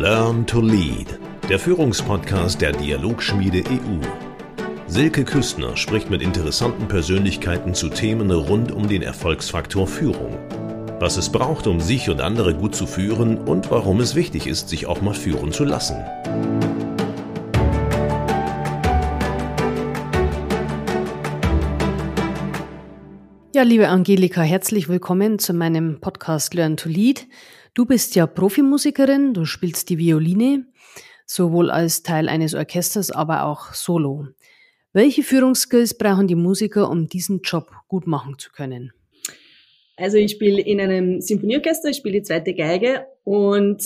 Learn to Lead, der Führungspodcast der Dialogschmiede EU. Silke Küstner spricht mit interessanten Persönlichkeiten zu Themen rund um den Erfolgsfaktor Führung. Was es braucht, um sich und andere gut zu führen und warum es wichtig ist, sich auch mal führen zu lassen. Ja, liebe Angelika, herzlich willkommen zu meinem Podcast Learn to Lead. Du bist ja Profimusikerin, du spielst die Violine, sowohl als Teil eines Orchesters, aber auch solo. Welche Führungsskills brauchen die Musiker, um diesen Job gut machen zu können? Also ich spiele in einem Symphonieorchester, ich spiele die zweite Geige und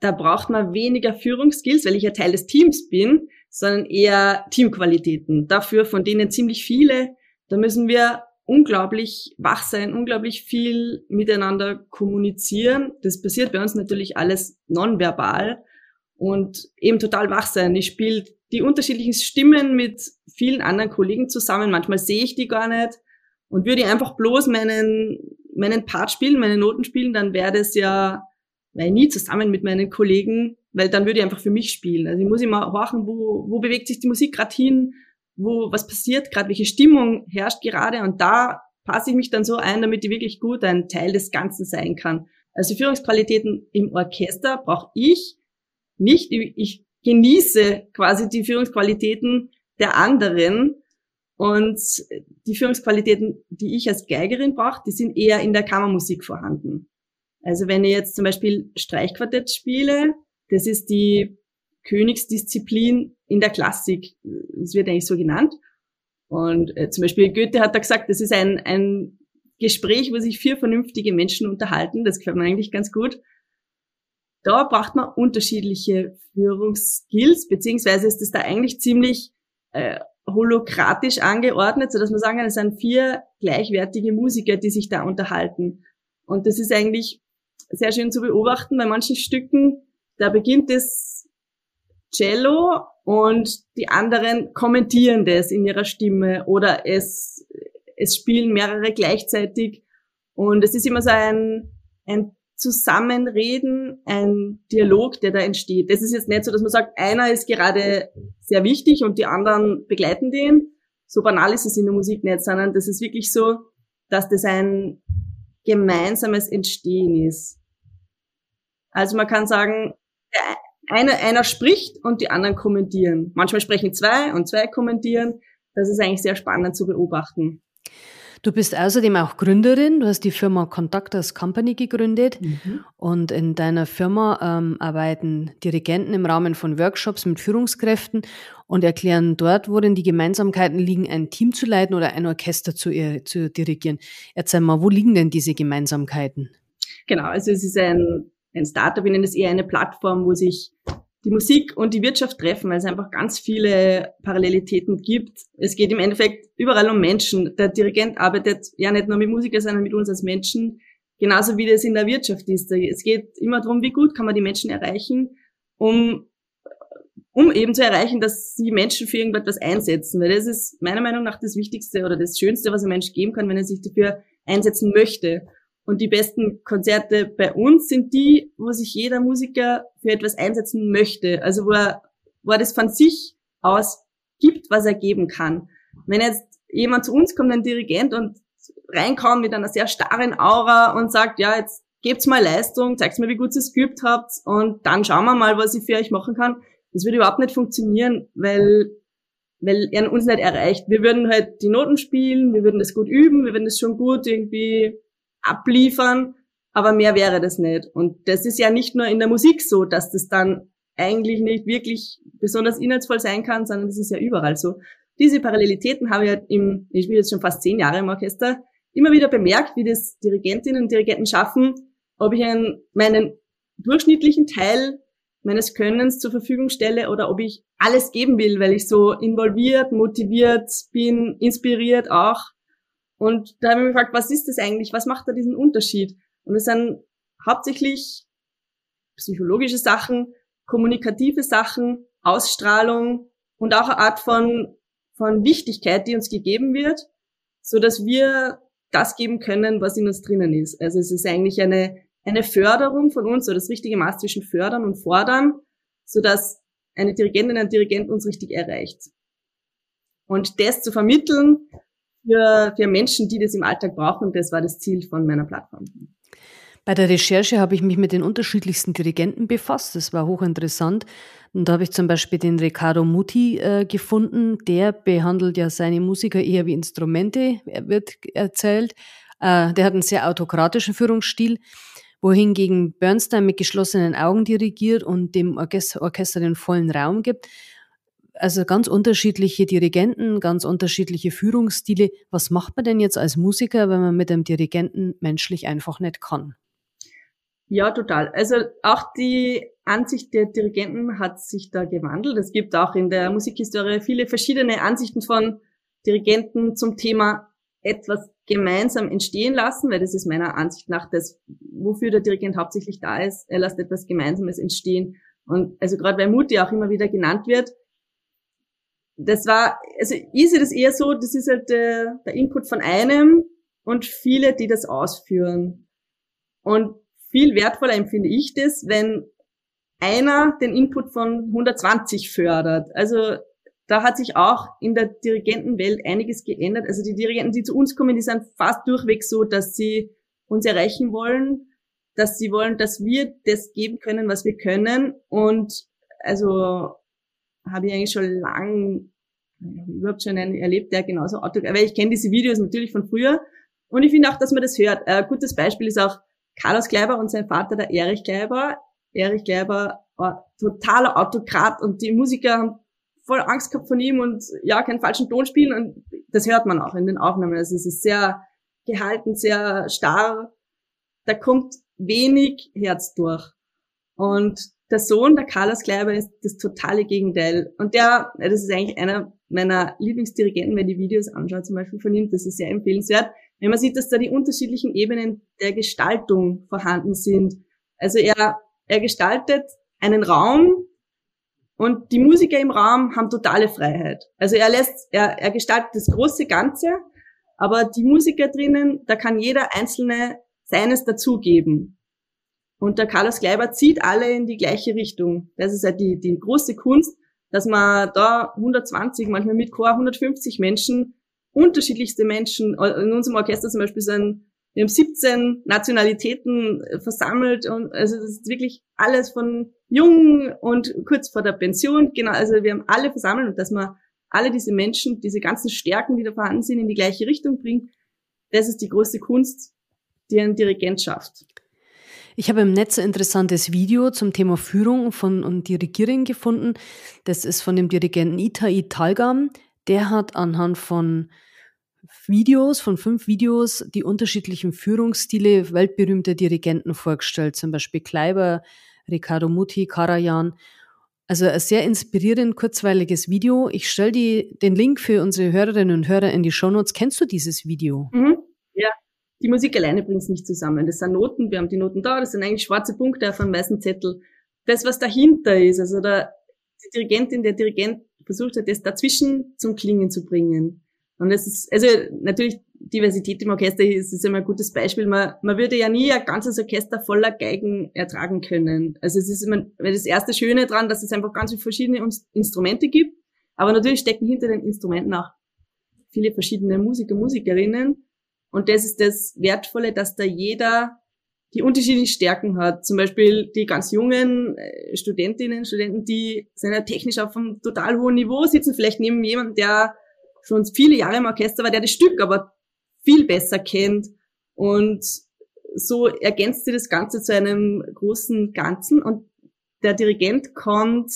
da braucht man weniger Führungsskills, weil ich ja Teil des Teams bin, sondern eher Teamqualitäten. Dafür von denen ziemlich viele. Da müssen wir unglaublich wach sein, unglaublich viel miteinander kommunizieren. Das passiert bei uns natürlich alles nonverbal und eben total wach sein. Ich spiele die unterschiedlichen Stimmen mit vielen anderen Kollegen zusammen. Manchmal sehe ich die gar nicht und würde einfach bloß meinen, meinen Part spielen, meine Noten spielen, dann wäre das ja weil nie zusammen mit meinen Kollegen, weil dann würde ich einfach für mich spielen. Also ich muss immer horchen, wo, wo bewegt sich die Musik gerade hin, wo was passiert gerade, welche Stimmung herrscht gerade und da passe ich mich dann so ein, damit ich wirklich gut ein Teil des Ganzen sein kann. Also Führungsqualitäten im Orchester brauche ich nicht. Ich genieße quasi die Führungsqualitäten der anderen und die Führungsqualitäten, die ich als Geigerin brauche, die sind eher in der Kammermusik vorhanden. Also wenn ich jetzt zum Beispiel Streichquartett spiele, das ist die Königsdisziplin in der Klassik. Das wird eigentlich so genannt. Und äh, zum Beispiel Goethe hat da gesagt, das ist ein, ein Gespräch, wo sich vier vernünftige Menschen unterhalten. Das gefällt mir eigentlich ganz gut. Da braucht man unterschiedliche Führungsskills, beziehungsweise ist das da eigentlich ziemlich äh, holokratisch angeordnet, so dass man sagen kann, es sind vier gleichwertige Musiker, die sich da unterhalten. Und das ist eigentlich sehr schön zu beobachten. Bei manchen Stücken, da beginnt es Cello und die anderen kommentieren das in ihrer Stimme oder es, es spielen mehrere gleichzeitig. Und es ist immer so ein, ein Zusammenreden, ein Dialog, der da entsteht. Das ist jetzt nicht so, dass man sagt, einer ist gerade sehr wichtig und die anderen begleiten den. So banal ist es in der Musik nicht, sondern das ist wirklich so, dass das ein gemeinsames Entstehen ist. Also man kann sagen, einer, einer spricht und die anderen kommentieren. Manchmal sprechen zwei und zwei kommentieren. Das ist eigentlich sehr spannend zu beobachten. Du bist außerdem auch Gründerin. Du hast die Firma Conductors Company gegründet. Mhm. Und in deiner Firma ähm, arbeiten Dirigenten im Rahmen von Workshops mit Führungskräften und erklären dort, worin die Gemeinsamkeiten liegen, ein Team zu leiten oder ein Orchester zu, zu dirigieren. Erzähl mal, wo liegen denn diese Gemeinsamkeiten? Genau, also es ist ein ein Startup, ich nenne es eher eine Plattform, wo sich die Musik und die Wirtschaft treffen, weil es einfach ganz viele Parallelitäten gibt. Es geht im Endeffekt überall um Menschen. Der Dirigent arbeitet ja nicht nur mit Musikern, sondern mit uns als Menschen, genauso wie das in der Wirtschaft ist. Es geht immer darum, wie gut kann man die Menschen erreichen, um, um eben zu erreichen, dass sie Menschen für irgendetwas einsetzen. Weil das ist meiner Meinung nach das Wichtigste oder das Schönste, was ein Mensch geben kann, wenn er sich dafür einsetzen möchte. Und die besten Konzerte bei uns sind die, wo sich jeder Musiker für etwas einsetzen möchte. Also wo er, wo er das von sich aus gibt, was er geben kann. Wenn jetzt jemand zu uns kommt, ein Dirigent und reinkommt mit einer sehr starren Aura und sagt, ja, jetzt gebt's mal Leistung, zeigt mir, wie gut ihr es geübt habt und dann schauen wir mal, was ich für euch machen kann. Das würde überhaupt nicht funktionieren, weil, weil er uns nicht erreicht. Wir würden halt die Noten spielen, wir würden das gut üben, wir würden das schon gut irgendwie abliefern, aber mehr wäre das nicht. Und das ist ja nicht nur in der Musik so, dass das dann eigentlich nicht wirklich besonders inhaltsvoll sein kann, sondern das ist ja überall so. Diese Parallelitäten habe ich halt im, ich bin jetzt schon fast zehn Jahre im Orchester, immer wieder bemerkt, wie das Dirigentinnen und Dirigenten schaffen, ob ich einen, meinen durchschnittlichen Teil meines Könnens zur Verfügung stelle oder ob ich alles geben will, weil ich so involviert, motiviert bin, inspiriert auch und da habe ich mich gefragt, was ist das eigentlich? Was macht da diesen Unterschied? Und es sind hauptsächlich psychologische Sachen, kommunikative Sachen, Ausstrahlung und auch eine Art von, von Wichtigkeit, die uns gegeben wird, so dass wir das geben können, was in uns drinnen ist. Also es ist eigentlich eine eine Förderung von uns oder das richtige Maß zwischen fördern und fordern, so dass eine Dirigentin, ein Dirigent uns richtig erreicht. Und das zu vermitteln für, für Menschen, die das im Alltag brauchen, das war das Ziel von meiner Plattform. Bei der Recherche habe ich mich mit den unterschiedlichsten Dirigenten befasst. Das war hochinteressant. Und da habe ich zum Beispiel den Riccardo Muti äh, gefunden. Der behandelt ja seine Musiker eher wie Instrumente, wird erzählt. Äh, der hat einen sehr autokratischen Führungsstil, wohingegen Bernstein mit geschlossenen Augen dirigiert und dem Orchester, Orchester den vollen Raum gibt. Also ganz unterschiedliche Dirigenten, ganz unterschiedliche Führungsstile. Was macht man denn jetzt als Musiker, wenn man mit einem Dirigenten menschlich einfach nicht kann? Ja, total. Also auch die Ansicht der Dirigenten hat sich da gewandelt. Es gibt auch in der Musikhistorie viele verschiedene Ansichten von Dirigenten zum Thema etwas gemeinsam entstehen lassen, weil das ist meiner Ansicht nach das, wofür der Dirigent hauptsächlich da ist. Er lässt etwas Gemeinsames entstehen. Und also gerade weil Mutti auch immer wieder genannt wird, das war, also ich sehe das eher so, das ist halt der, der Input von einem und viele, die das ausführen. Und viel wertvoller empfinde ich das, wenn einer den Input von 120 fördert. Also da hat sich auch in der Dirigentenwelt einiges geändert. Also die Dirigenten, die zu uns kommen, die sind fast durchweg so, dass sie uns erreichen wollen, dass sie wollen, dass wir das geben können, was wir können. Und also habe ich eigentlich schon lang überhaupt schon einen erlebt, der genauso Auto, weil ich kenne diese Videos natürlich von früher. Und ich finde auch, dass man das hört. Ein gutes Beispiel ist auch Carlos Kleiber und sein Vater, der Erich Kleiber. Erich Kleiber war totaler Autokrat und die Musiker haben voll Angst gehabt von ihm und ja, keinen falschen Ton spielen und das hört man auch in den Aufnahmen. Also es ist sehr gehalten, sehr starr. Da kommt wenig Herz durch. Und der Sohn, der Carlos Kleiber, ist das totale Gegenteil. Und der, das ist eigentlich einer meiner Lieblingsdirigenten, wenn die Videos anschaut, zum Beispiel von ihm, das ist sehr empfehlenswert wenn man sieht, dass da die unterschiedlichen Ebenen der Gestaltung vorhanden sind. Also er, er gestaltet einen Raum und die Musiker im Raum haben totale Freiheit. Also er lässt, er, er gestaltet das große Ganze, aber die Musiker drinnen, da kann jeder einzelne seines dazugeben. Und der Carlos Kleiber zieht alle in die gleiche Richtung. Das ist halt die, die große Kunst, dass man da 120, manchmal mit Chor 150 Menschen unterschiedlichste Menschen. In unserem Orchester zum Beispiel sind wir haben 17 Nationalitäten äh, versammelt und also das ist wirklich alles von jung und kurz vor der Pension. Genau, also wir haben alle versammelt und dass man alle diese Menschen, diese ganzen Stärken, die da vorhanden sind, in die gleiche Richtung bringt. Das ist die größte Kunst, die ein Dirigent schafft. Ich habe im Netz ein interessantes Video zum Thema Führung von und Dirigieren gefunden. Das ist von dem Dirigenten Itai Talgam der hat anhand von Videos, von fünf Videos, die unterschiedlichen Führungsstile weltberühmter Dirigenten vorgestellt, zum Beispiel Kleiber, Riccardo Muti, Karajan. Also ein sehr inspirierend, kurzweiliges Video. Ich stelle den Link für unsere Hörerinnen und Hörer in die Shownotes. Kennst du dieses Video? Mhm. Ja, die Musik alleine bringt es nicht zusammen. Das sind Noten, wir haben die Noten da, das sind eigentlich schwarze Punkte auf einem weißen Zettel. Das, was dahinter ist, also der, die Dirigentin, der Dirigent versucht hat, das dazwischen zum Klingen zu bringen. Und es ist, also natürlich Diversität im Orchester ist, ist immer ein gutes Beispiel. Man, man würde ja nie ein ganzes Orchester voller Geigen ertragen können. Also es ist immer das erste Schöne dran, dass es einfach ganz viele verschiedene Instrumente gibt. Aber natürlich stecken hinter den Instrumenten auch viele verschiedene Musiker, Musikerinnen. Und das ist das Wertvolle, dass da jeder die unterschiedlichen Stärken hat. Zum Beispiel die ganz jungen äh, Studentinnen, Studenten, die sind ja technisch auf einem total hohen Niveau, sitzen vielleicht neben jemandem, der schon viele Jahre im Orchester war, der das Stück aber viel besser kennt. Und so ergänzt sie das Ganze zu einem großen Ganzen. Und der Dirigent kommt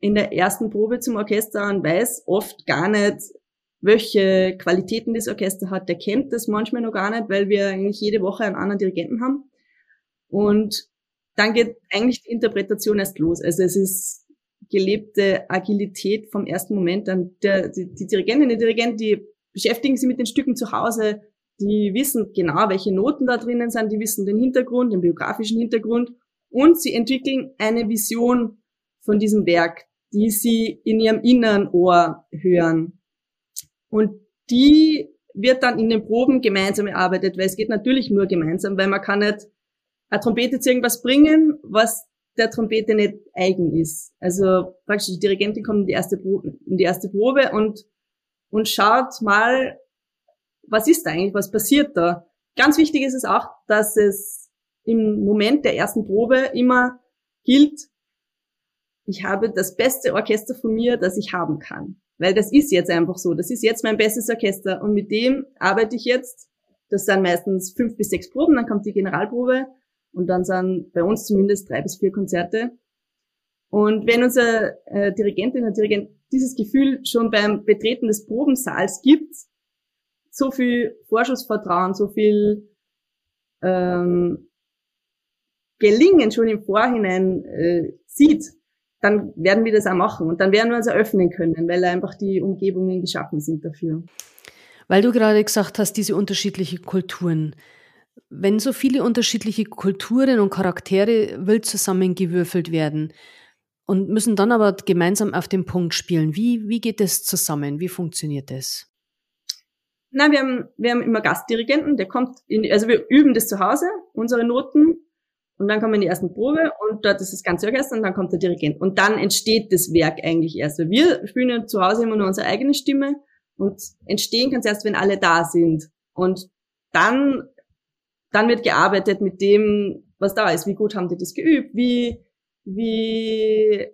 in der ersten Probe zum Orchester und weiß oft gar nicht, welche Qualitäten das Orchester hat. Der kennt das manchmal noch gar nicht, weil wir eigentlich jede Woche einen anderen Dirigenten haben. Und dann geht eigentlich die Interpretation erst los. Also es ist gelebte Agilität vom ersten Moment. Dann der, die, die Dirigentinnen und Dirigenten, die beschäftigen sich mit den Stücken zu Hause, die wissen genau, welche Noten da drinnen sind, die wissen den Hintergrund, den biografischen Hintergrund und sie entwickeln eine Vision von diesem Werk, die sie in ihrem inneren Ohr hören. Und die wird dann in den Proben gemeinsam erarbeitet, weil es geht natürlich nur gemeinsam, weil man kann nicht eine Trompete zu irgendwas bringen, was der Trompete nicht eigen ist. Also praktisch die Dirigentin kommt in die erste Probe, in die erste Probe und, und schaut mal, was ist da eigentlich, was passiert da. Ganz wichtig ist es auch, dass es im Moment der ersten Probe immer gilt, ich habe das beste Orchester von mir, das ich haben kann. Weil das ist jetzt einfach so. Das ist jetzt mein bestes Orchester. Und mit dem arbeite ich jetzt. Das sind meistens fünf bis sechs Proben, dann kommt die Generalprobe und dann sind bei uns zumindest drei bis vier Konzerte. Und wenn unser äh, Dirigentin oder Dirigent dieses Gefühl schon beim Betreten des Probensaals gibt, so viel Vorschussvertrauen, so viel ähm, Gelingen schon im Vorhinein äh, sieht, dann werden wir das auch machen und dann werden wir uns eröffnen können, weil einfach die Umgebungen geschaffen sind dafür. Weil du gerade gesagt hast, diese unterschiedlichen Kulturen. Wenn so viele unterschiedliche Kulturen und Charaktere wild zusammengewürfelt werden und müssen dann aber gemeinsam auf dem Punkt spielen, wie, wie geht das zusammen? Wie funktioniert das? Na, wir haben, wir haben immer Gastdirigenten, der kommt in, also wir üben das zu Hause, unsere Noten, und dann kommen die ersten Probe und dort ist das ganze Orchester und dann kommt der Dirigent. Und dann entsteht das Werk eigentlich erst. Weil wir spielen ja zu Hause immer nur unsere eigene Stimme und entstehen kann es erst, wenn alle da sind. Und dann, dann wird gearbeitet mit dem, was da ist. Wie gut haben die das geübt? Wie, wie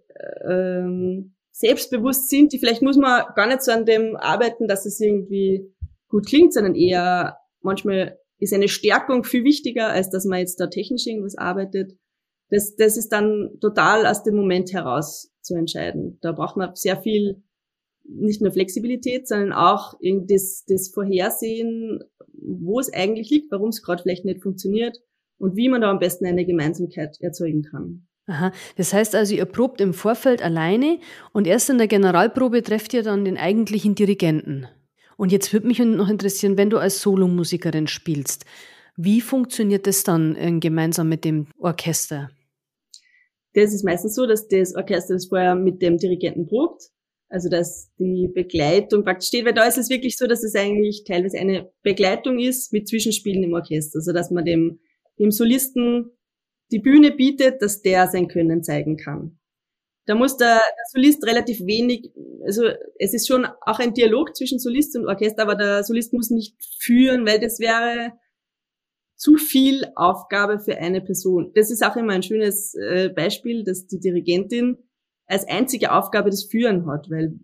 ähm, selbstbewusst sind die? Vielleicht muss man gar nicht so an dem arbeiten, dass es irgendwie gut klingt, sondern eher manchmal ist eine Stärkung viel wichtiger, als dass man jetzt da technisch irgendwas arbeitet. Das, das ist dann total aus dem Moment heraus zu entscheiden. Da braucht man sehr viel, nicht nur Flexibilität, sondern auch das, das Vorhersehen, wo es eigentlich liegt, warum es gerade vielleicht nicht funktioniert und wie man da am besten eine Gemeinsamkeit erzeugen kann. Aha. Das heißt also, ihr probt im Vorfeld alleine und erst in der Generalprobe trefft ihr dann den eigentlichen Dirigenten. Und jetzt würde mich noch interessieren, wenn du als Solomusikerin spielst, wie funktioniert das dann äh, gemeinsam mit dem Orchester? Das ist meistens so, dass das Orchester das vorher mit dem Dirigenten probt. Also dass die Begleitung praktisch steht, weil da ist es wirklich so, dass es eigentlich teilweise eine Begleitung ist mit Zwischenspielen im Orchester. Also dass man dem, dem Solisten die Bühne bietet, dass der sein Können zeigen kann. Da muss der, der Solist relativ wenig, also es ist schon auch ein Dialog zwischen Solist und Orchester, aber der Solist muss nicht führen, weil das wäre zu viel Aufgabe für eine Person. Das ist auch immer ein schönes äh, Beispiel, dass die Dirigentin als einzige Aufgabe das Führen hat, weil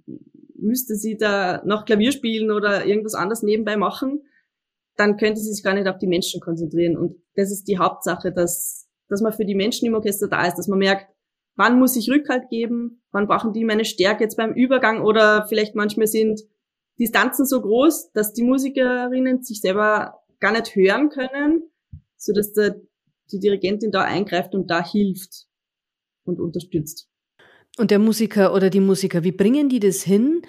müsste sie da noch Klavier spielen oder irgendwas anderes nebenbei machen, dann könnte sie sich gar nicht auf die Menschen konzentrieren. Und das ist die Hauptsache, dass, dass man für die Menschen im Orchester da ist, dass man merkt, wann muss ich Rückhalt geben, wann brauchen die meine Stärke jetzt beim Übergang oder vielleicht manchmal sind Distanzen so groß, dass die Musikerinnen sich selber gar nicht hören können, so dass die Dirigentin da eingreift und da hilft und unterstützt. Und der Musiker oder die Musiker, wie bringen die das hin,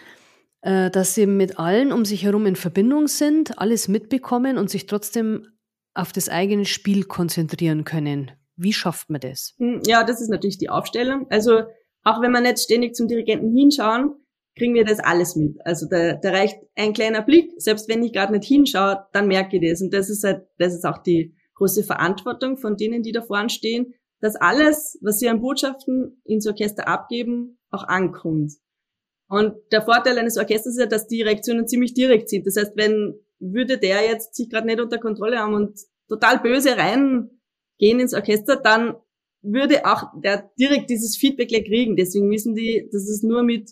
äh, dass sie mit allen um sich herum in Verbindung sind, alles mitbekommen und sich trotzdem auf das eigene Spiel konzentrieren können? Wie schafft man das? Hm, ja, das ist natürlich die Aufstellung. Also auch wenn wir nicht ständig zum Dirigenten hinschauen, kriegen wir das alles mit. Also da, da reicht ein kleiner Blick. Selbst wenn ich gerade nicht hinschaue, dann merke ich das. Und das ist halt, das ist auch die große Verantwortung von denen, die da vorne stehen, dass alles, was sie an Botschaften ins Orchester abgeben, auch ankommt. Und der Vorteil eines Orchesters ist ja, dass die Reaktionen ziemlich direkt sind. Das heißt, wenn würde der jetzt sich gerade nicht unter Kontrolle haben und total böse rein gehen ins Orchester, dann würde auch der direkt dieses Feedback gleich kriegen. Deswegen wissen die, dass es nur mit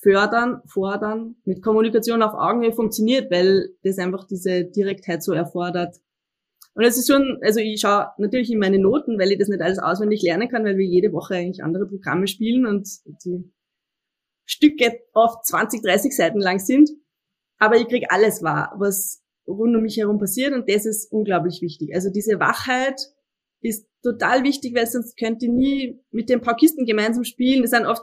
Fördern, Fordern, mit Kommunikation auf Augenhöhe funktioniert, weil das einfach diese Direktheit so erfordert. Und es ist schon, also ich schaue natürlich in meine Noten, weil ich das nicht alles auswendig lernen kann, weil wir jede Woche eigentlich andere Programme spielen und die Stücke oft 20, 30 Seiten lang sind. Aber ich krieg alles wahr, was rund um mich herum passiert und das ist unglaublich wichtig. Also diese Wachheit ist total wichtig, weil sonst könnt ihr nie mit den Paukisten gemeinsam spielen. Das sind oft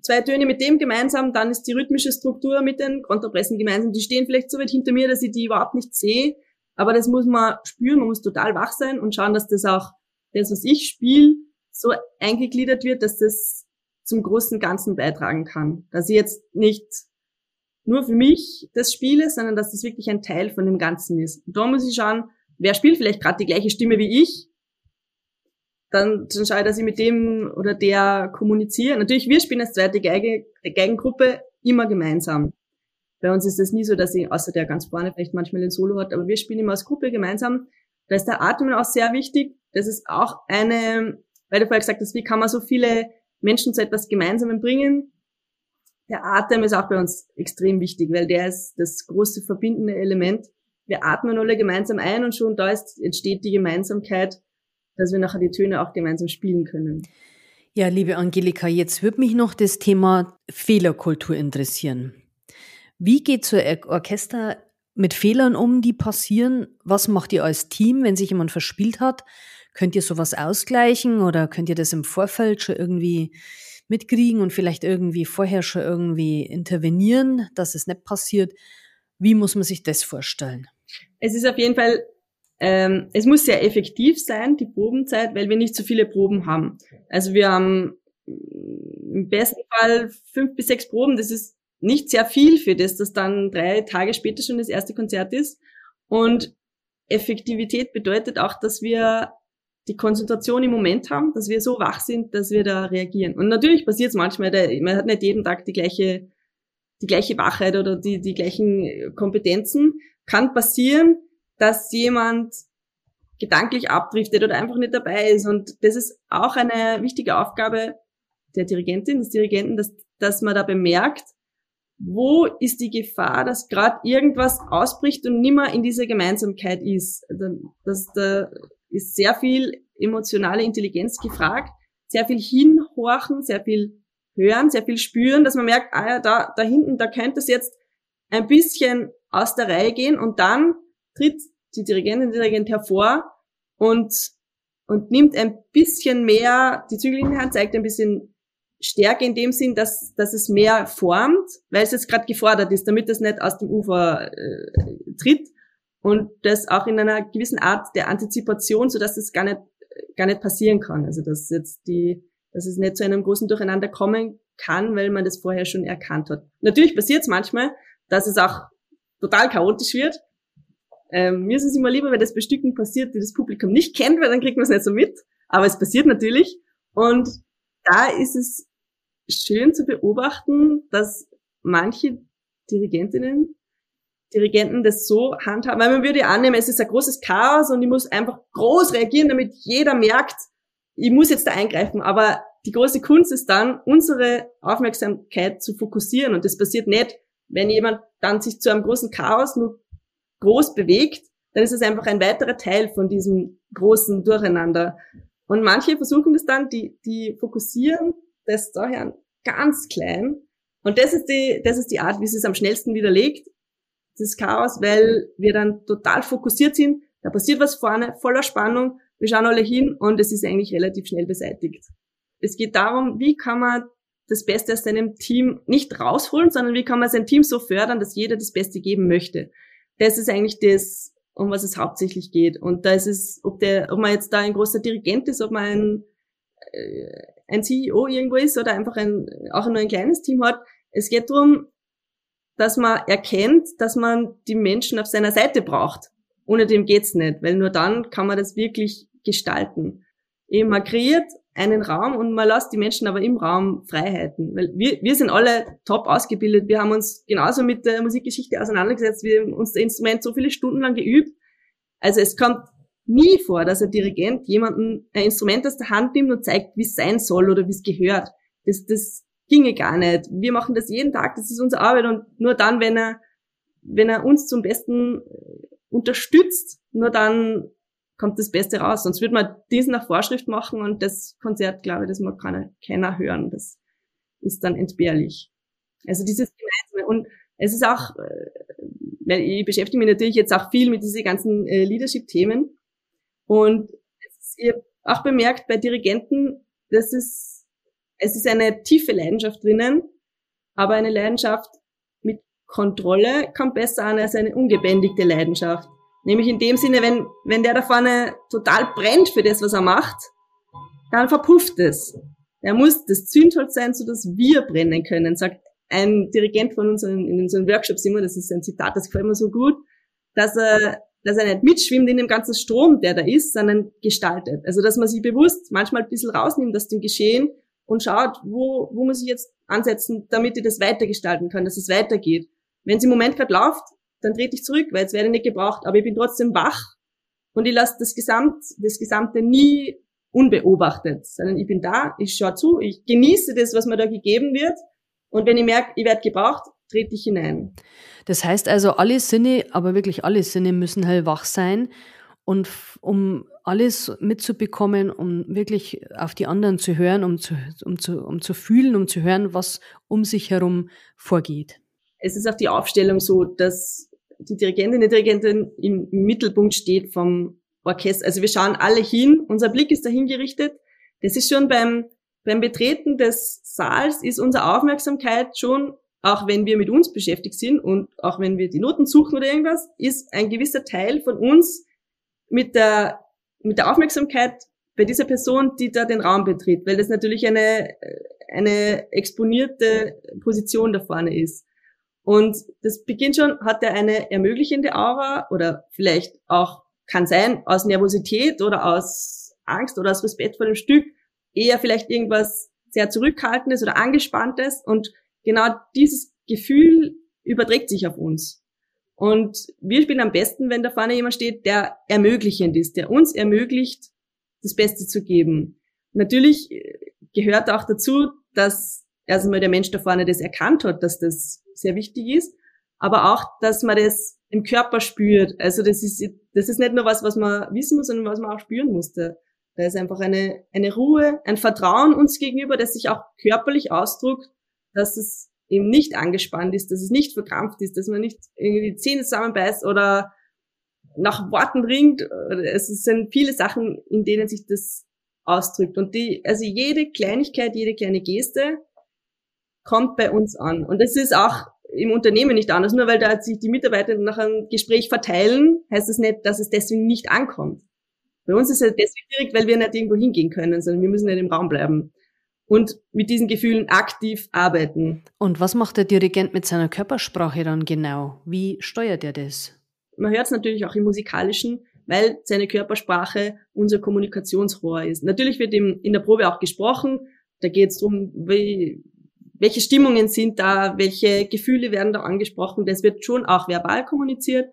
zwei Töne mit dem gemeinsam, dann ist die rhythmische Struktur mit den Kontrapressen gemeinsam. Die stehen vielleicht so weit hinter mir, dass ich die überhaupt nicht sehe, aber das muss man spüren, man muss total wach sein und schauen, dass das auch das, was ich spiele, so eingegliedert wird, dass das zum großen Ganzen beitragen kann. Dass ich jetzt nicht nur für mich das spiele, sondern dass das wirklich ein Teil von dem Ganzen ist. Und da muss ich schauen, wer spielt vielleicht gerade die gleiche Stimme wie ich dann, dann schaue ich, dass ich mit dem oder der kommuniziere. Natürlich, wir spielen als zweite Geige, Geigengruppe immer gemeinsam. Bei uns ist es nie so, dass ich, außer der ganz vorne vielleicht manchmal ein Solo hat, aber wir spielen immer als Gruppe gemeinsam. Da ist der Atem auch sehr wichtig. Das ist auch eine, weil du vorher gesagt hast, wie kann man so viele Menschen zu etwas Gemeinsamem bringen? Der Atem ist auch bei uns extrem wichtig, weil der ist das große verbindende Element. Wir atmen alle gemeinsam ein und schon da ist, entsteht die Gemeinsamkeit, dass wir nachher die Töne auch gemeinsam spielen können. Ja, liebe Angelika, jetzt wird mich noch das Thema Fehlerkultur interessieren. Wie geht so ein Orchester mit Fehlern um, die passieren? Was macht ihr als Team, wenn sich jemand verspielt hat? Könnt ihr sowas ausgleichen oder könnt ihr das im Vorfeld schon irgendwie mitkriegen und vielleicht irgendwie vorher schon irgendwie intervenieren, dass es nicht passiert? Wie muss man sich das vorstellen? Es ist auf jeden Fall, ähm, es muss sehr effektiv sein, die Probenzeit, weil wir nicht so viele Proben haben. Also wir haben im besten Fall fünf bis sechs Proben. Das ist nicht sehr viel für das, dass dann drei Tage später schon das erste Konzert ist. Und Effektivität bedeutet auch, dass wir die Konzentration im Moment haben, dass wir so wach sind, dass wir da reagieren. Und natürlich passiert es manchmal, man hat nicht jeden Tag die gleiche, die gleiche Wachheit oder die, die gleichen Kompetenzen. Kann passieren, dass jemand gedanklich abdriftet oder einfach nicht dabei ist. Und das ist auch eine wichtige Aufgabe der Dirigentin, des Dirigenten, dass, dass man da bemerkt, wo ist die Gefahr, dass gerade irgendwas ausbricht und nimmer in dieser Gemeinsamkeit ist. Dass da ist sehr viel emotionale Intelligenz gefragt, sehr viel hinhorchen, sehr viel hören, sehr viel spüren, dass man merkt, ah ja, da, da hinten, da könnte es jetzt ein bisschen aus der Reihe gehen. Und dann tritt die Dirigentin, Dirigent hervor und, und nimmt ein bisschen mehr die Zügel in die Hand, zeigt ein bisschen Stärke in dem Sinn, dass, dass es mehr formt, weil es jetzt gerade gefordert ist, damit es nicht aus dem Ufer äh, tritt und das auch in einer gewissen Art der Antizipation, so dass es gar nicht gar nicht passieren kann. Also dass jetzt die, dass es nicht zu einem großen Durcheinander kommen kann, weil man das vorher schon erkannt hat. Natürlich passiert es manchmal, dass es auch total chaotisch wird. Ähm, mir ist es immer lieber, wenn das Bestücken passiert, die das Publikum nicht kennt, weil dann kriegt man es nicht so mit. Aber es passiert natürlich. Und da ist es schön zu beobachten, dass manche Dirigentinnen, Dirigenten das so handhaben, weil man würde ja annehmen, es ist ein großes Chaos und ich muss einfach groß reagieren, damit jeder merkt, ich muss jetzt da eingreifen. Aber die große Kunst ist dann, unsere Aufmerksamkeit zu fokussieren. Und das passiert nicht, wenn jemand dann sich zu einem großen Chaos nur groß bewegt, dann ist es einfach ein weiterer Teil von diesem großen Durcheinander. Und manche versuchen das dann, die, die fokussieren das daher ganz klein. Und das ist die, das ist die Art, wie sie es am schnellsten widerlegt, das Chaos, weil wir dann total fokussiert sind. Da passiert was vorne, voller Spannung. Wir schauen alle hin und es ist eigentlich relativ schnell beseitigt. Es geht darum, wie kann man das Beste aus seinem Team nicht rausholen, sondern wie kann man sein Team so fördern, dass jeder das Beste geben möchte. Das ist eigentlich das, um was es hauptsächlich geht. Und da ist es, ob der, ob man jetzt da ein großer Dirigent ist, ob man ein, äh, ein CEO irgendwo ist oder einfach ein, auch nur ein kleines Team hat. Es geht darum, dass man erkennt, dass man die Menschen auf seiner Seite braucht. Ohne dem geht's nicht, weil nur dann kann man das wirklich gestalten. Eben man kreiert einen Raum und man lässt die Menschen aber im Raum Freiheiten. Weil wir, wir sind alle top ausgebildet. Wir haben uns genauso mit der Musikgeschichte auseinandergesetzt. Wir haben uns das Instrument so viele Stunden lang geübt. Also es kommt nie vor, dass ein Dirigent jemanden ein Instrument aus der Hand nimmt und zeigt, wie es sein soll oder wie es gehört. Das, das ginge gar nicht. Wir machen das jeden Tag, das ist unsere Arbeit und nur dann, wenn er, wenn er uns zum Besten äh, unterstützt, nur dann kommt das Beste raus. Sonst würde man diesen nach Vorschrift machen und das Konzert, glaube ich, das mag keiner, keiner hören. Das ist dann entbehrlich. Also dieses Gemeinsame. Und es ist auch, äh, weil ich beschäftige mich natürlich jetzt auch viel mit diesen ganzen äh, Leadership-Themen. Und ich habe auch bemerkt bei Dirigenten, dass es, es ist eine tiefe Leidenschaft drinnen, aber eine Leidenschaft mit Kontrolle kommt besser an als eine ungebändigte Leidenschaft. Nämlich in dem Sinne, wenn, wenn der da vorne total brennt für das, was er macht, dann verpufft es. Er muss das Zündholz sein, so dass wir brennen können, sagt ein Dirigent von unseren, in unseren Workshops immer, das ist ein Zitat, das gefällt mir so gut, dass er, dass er nicht mitschwimmt in dem ganzen Strom, der da ist, sondern gestaltet. Also dass man sich bewusst manchmal ein bisschen rausnimmt aus dem Geschehen und schaut, wo, wo muss ich jetzt ansetzen, damit ich das weitergestalten kann, dass es weitergeht. Wenn es im Moment gerade läuft, dann trete ich zurück, weil es werde nicht gebraucht, aber ich bin trotzdem wach und ich lasse das, Gesamt, das Gesamte nie unbeobachtet, sondern ich bin da, ich schaue zu, ich genieße das, was mir da gegeben wird und wenn ich merke, ich werde gebraucht, trete ich hinein. Das heißt also, alle Sinne, aber wirklich alle Sinne müssen halt wach sein und um alles mitzubekommen, um wirklich auf die anderen zu hören, um zu, um zu, um zu fühlen, um zu hören, was um sich herum vorgeht. Es ist auch die Aufstellung so, dass die Dirigentin, die Dirigentin im Mittelpunkt steht vom Orchester. Also wir schauen alle hin, unser Blick ist dahin gerichtet. Das ist schon beim, beim Betreten des Saals ist unsere Aufmerksamkeit schon, auch wenn wir mit uns beschäftigt sind und auch wenn wir die Noten suchen oder irgendwas, ist ein gewisser Teil von uns mit der, mit der Aufmerksamkeit bei dieser Person, die da den Raum betritt, weil das natürlich eine, eine exponierte Position da vorne ist. Und das beginnt schon, hat er eine ermöglichende Aura oder vielleicht auch, kann sein, aus Nervosität oder aus Angst oder aus Respekt vor dem Stück, eher vielleicht irgendwas sehr Zurückhaltendes oder Angespanntes und genau dieses Gefühl überträgt sich auf uns. Und wir spielen am besten, wenn da vorne jemand steht, der ermöglichend ist, der uns ermöglicht, das Beste zu geben. Natürlich gehört auch dazu, dass erstmal der Mensch da vorne das erkannt hat, dass das sehr wichtig ist, aber auch, dass man das im Körper spürt. Also das ist, das ist nicht nur was, was man wissen muss, sondern was man auch spüren musste. Da ist einfach eine, eine Ruhe, ein Vertrauen uns gegenüber, das sich auch körperlich ausdrückt, dass es eben nicht angespannt ist, dass es nicht verkrampft ist, dass man nicht irgendwie die Zähne zusammenbeißt oder nach Worten ringt. Es sind viele Sachen, in denen sich das ausdrückt. Und die, also jede Kleinigkeit, jede kleine Geste kommt bei uns an. Und das ist auch im Unternehmen nicht anders. Nur weil da sich die Mitarbeiter nach einem Gespräch verteilen, heißt es das nicht, dass es deswegen nicht ankommt. Bei uns ist es deswegen schwierig, weil wir nicht irgendwo hingehen können, sondern wir müssen nicht im Raum bleiben und mit diesen Gefühlen aktiv arbeiten. Und was macht der Dirigent mit seiner Körpersprache dann genau? Wie steuert er das? Man hört es natürlich auch im musikalischen, weil seine Körpersprache unser Kommunikationsrohr ist. Natürlich wird ihm in der Probe auch gesprochen. Da geht es darum, wie, welche Stimmungen sind da, welche Gefühle werden da angesprochen. Das wird schon auch verbal kommuniziert,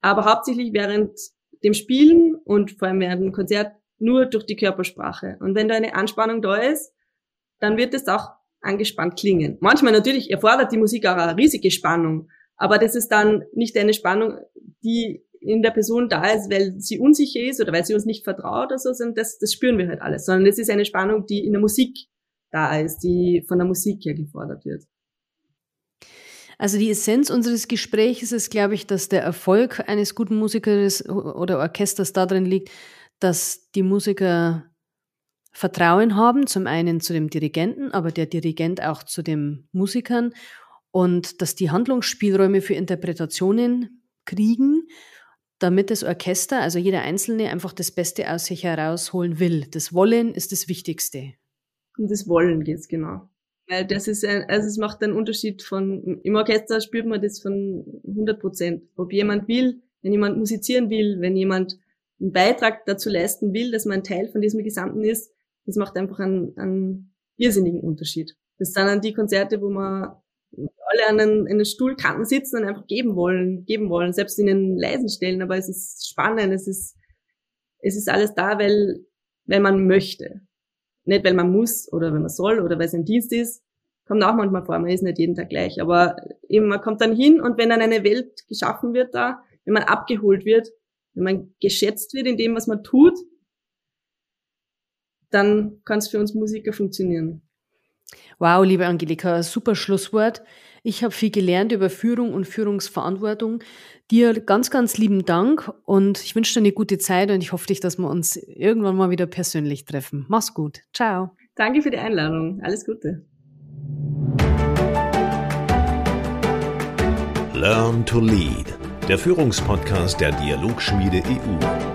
aber hauptsächlich während dem Spielen und vor allem während dem Konzert nur durch die Körpersprache. Und wenn da eine Anspannung da ist, dann wird es auch angespannt klingen. Manchmal natürlich erfordert die Musik auch eine riesige Spannung, aber das ist dann nicht eine Spannung, die in der Person da ist, weil sie unsicher ist oder weil sie uns nicht vertraut oder so, sondern das, das spüren wir halt alles, sondern das ist eine Spannung, die in der Musik da ist, die von der Musik her gefordert wird. Also die Essenz unseres Gesprächs ist, glaube ich, dass der Erfolg eines guten Musikers oder Orchesters darin liegt, dass die Musiker Vertrauen haben, zum einen zu dem Dirigenten, aber der Dirigent auch zu den Musikern und dass die Handlungsspielräume für Interpretationen kriegen, damit das Orchester, also jeder Einzelne, einfach das Beste aus sich herausholen will. Das Wollen ist das Wichtigste. Um das Wollen geht's genau. Weil das ist ein, also es macht einen Unterschied von, im Orchester spürt man das von 100 Prozent. Ob jemand will, wenn jemand musizieren will, wenn jemand einen Beitrag dazu leisten will, dass man ein Teil von diesem Gesamten ist, das macht einfach einen, einen irrsinnigen Unterschied. Das sind dann die Konzerte, wo man alle an den, in den Stuhlkanten sitzen und einfach geben wollen, geben wollen, selbst in den leisen Stellen, aber es ist spannend, es ist, es ist alles da, weil, weil man möchte. Nicht, weil man muss oder weil man soll oder weil es ein Dienst ist. Kommt auch manchmal vor, man ist nicht jeden Tag gleich, aber eben, man kommt dann hin und wenn dann eine Welt geschaffen wird da, wenn man abgeholt wird, wenn man geschätzt wird in dem, was man tut, dann kann es für uns Musiker funktionieren. Wow, liebe Angelika, super Schlusswort. Ich habe viel gelernt über Führung und Führungsverantwortung. Dir ganz, ganz lieben Dank und ich wünsche dir eine gute Zeit und ich hoffe dich, dass wir uns irgendwann mal wieder persönlich treffen. Mach's gut. Ciao. Danke für die Einladung. Alles Gute. Learn to Lead, der Führungspodcast der Dialogschmiede EU.